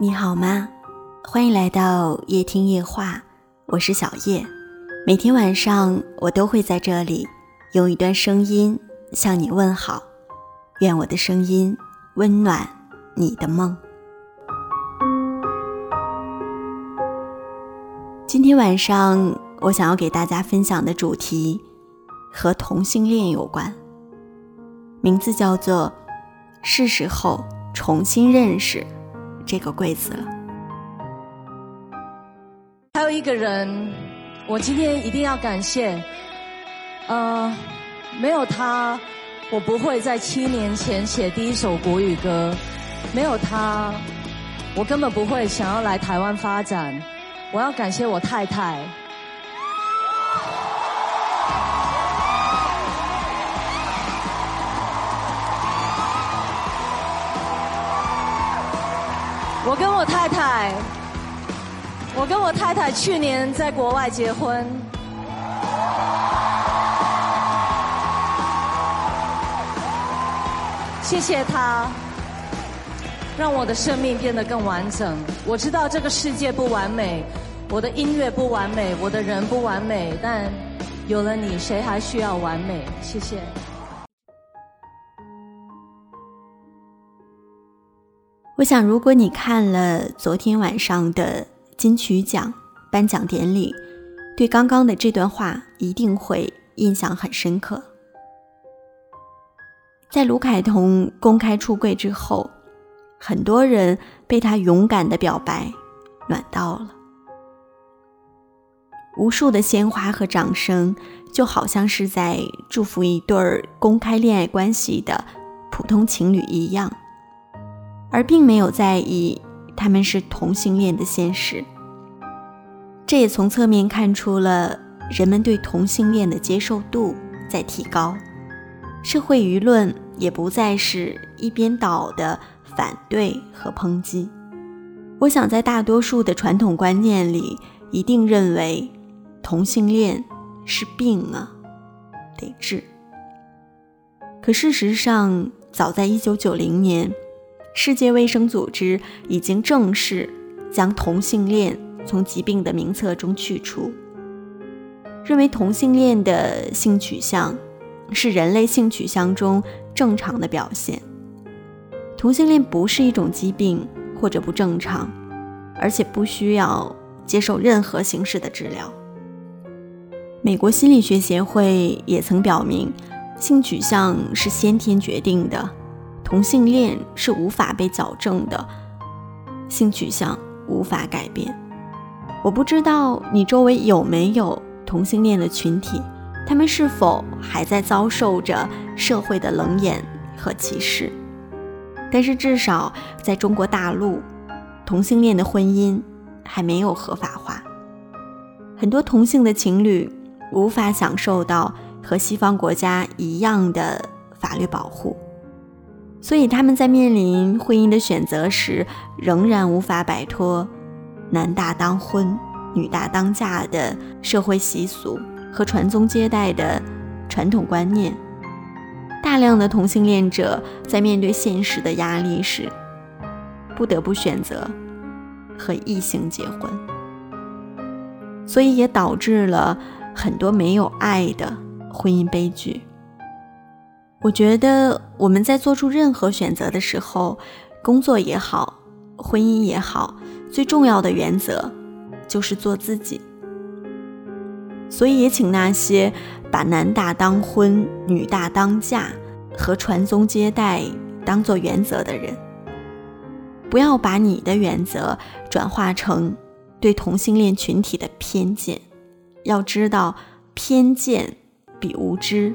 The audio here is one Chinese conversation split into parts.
你好吗？欢迎来到夜听夜话，我是小叶。每天晚上我都会在这里用一段声音向你问好，愿我的声音温暖你的梦。今天晚上我想要给大家分享的主题和同性恋有关，名字叫做“是时候重新认识这个柜子了”。还有一个人，我今天一定要感谢。呃，没有他，我不会在七年前写第一首国语歌；没有他，我根本不会想要来台湾发展。我要感谢我太太。我跟我太太。我跟我太太去年在国外结婚，谢谢他，让我的生命变得更完整。我知道这个世界不完美，我的音乐不完美，我的人不完美，但有了你，谁还需要完美？谢谢。我想，如果你看了昨天晚上的。金曲奖颁奖典礼，对刚刚的这段话一定会印象很深刻。在卢凯彤公开出柜之后，很多人被他勇敢的表白暖到了，无数的鲜花和掌声，就好像是在祝福一对儿公开恋爱关系的普通情侣一样，而并没有在意。他们是同性恋的现实，这也从侧面看出了人们对同性恋的接受度在提高，社会舆论也不再是一边倒的反对和抨击。我想，在大多数的传统观念里，一定认为同性恋是病啊，得治。可事实上，早在一九九零年。世界卫生组织已经正式将同性恋从疾病的名册中去除，认为同性恋的性取向是人类性取向中正常的表现。同性恋不是一种疾病或者不正常，而且不需要接受任何形式的治疗。美国心理学协会也曾表明，性取向是先天决定的。同性恋是无法被矫正的，性取向无法改变。我不知道你周围有没有同性恋的群体，他们是否还在遭受着社会的冷眼和歧视？但是至少在中国大陆，同性恋的婚姻还没有合法化，很多同性的情侣无法享受到和西方国家一样的法律保护。所以他们在面临婚姻的选择时，仍然无法摆脱“男大当婚，女大当嫁”的社会习俗和传宗接代的传统观念。大量的同性恋者在面对现实的压力时，不得不选择和异性结婚，所以也导致了很多没有爱的婚姻悲剧。我觉得我们在做出任何选择的时候，工作也好，婚姻也好，最重要的原则就是做自己。所以也请那些把男大当婚、女大当嫁和传宗接代当做原则的人，不要把你的原则转化成对同性恋群体的偏见。要知道，偏见比无知。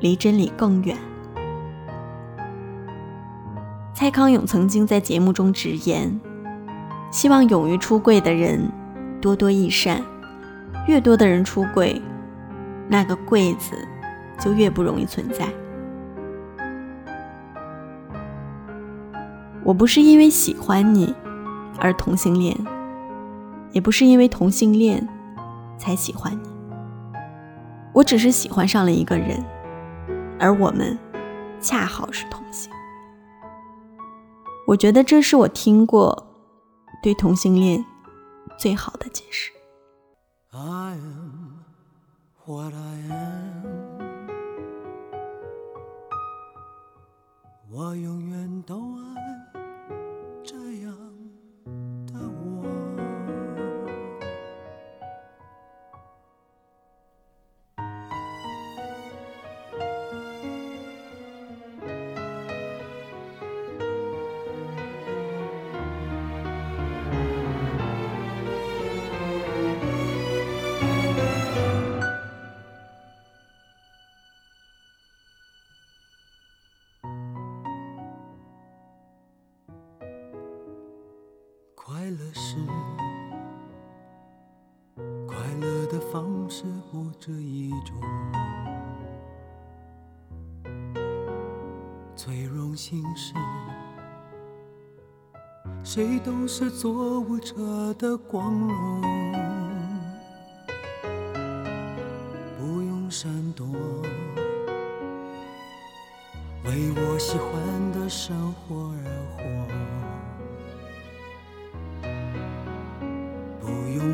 离真理更远。蔡康永曾经在节目中直言：“希望勇于出柜的人多多益善，越多的人出柜，那个柜子就越不容易存在。”我不是因为喜欢你而同性恋，也不是因为同性恋才喜欢你，我只是喜欢上了一个人。而我们恰好是同性，我觉得这是我听过对同性恋最好的解释。I am what I am，是快乐的方式不止一种，最荣幸是谁都是做舞者的光荣，不用闪躲，为我喜欢的生活而活。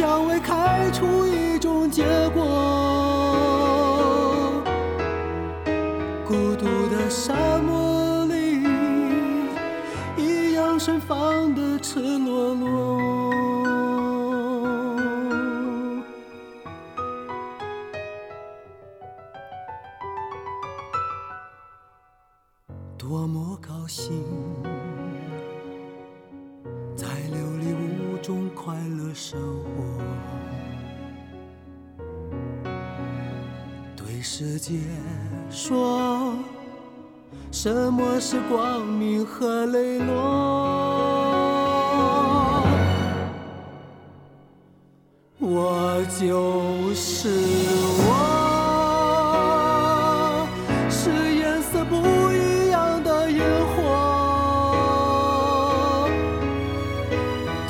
让蔷薇开出一种结果。孤独的沙漠里，一样盛放的赤裸裸。多么高兴！在琉璃屋中快乐生活，对世界说，什么是光明和磊落？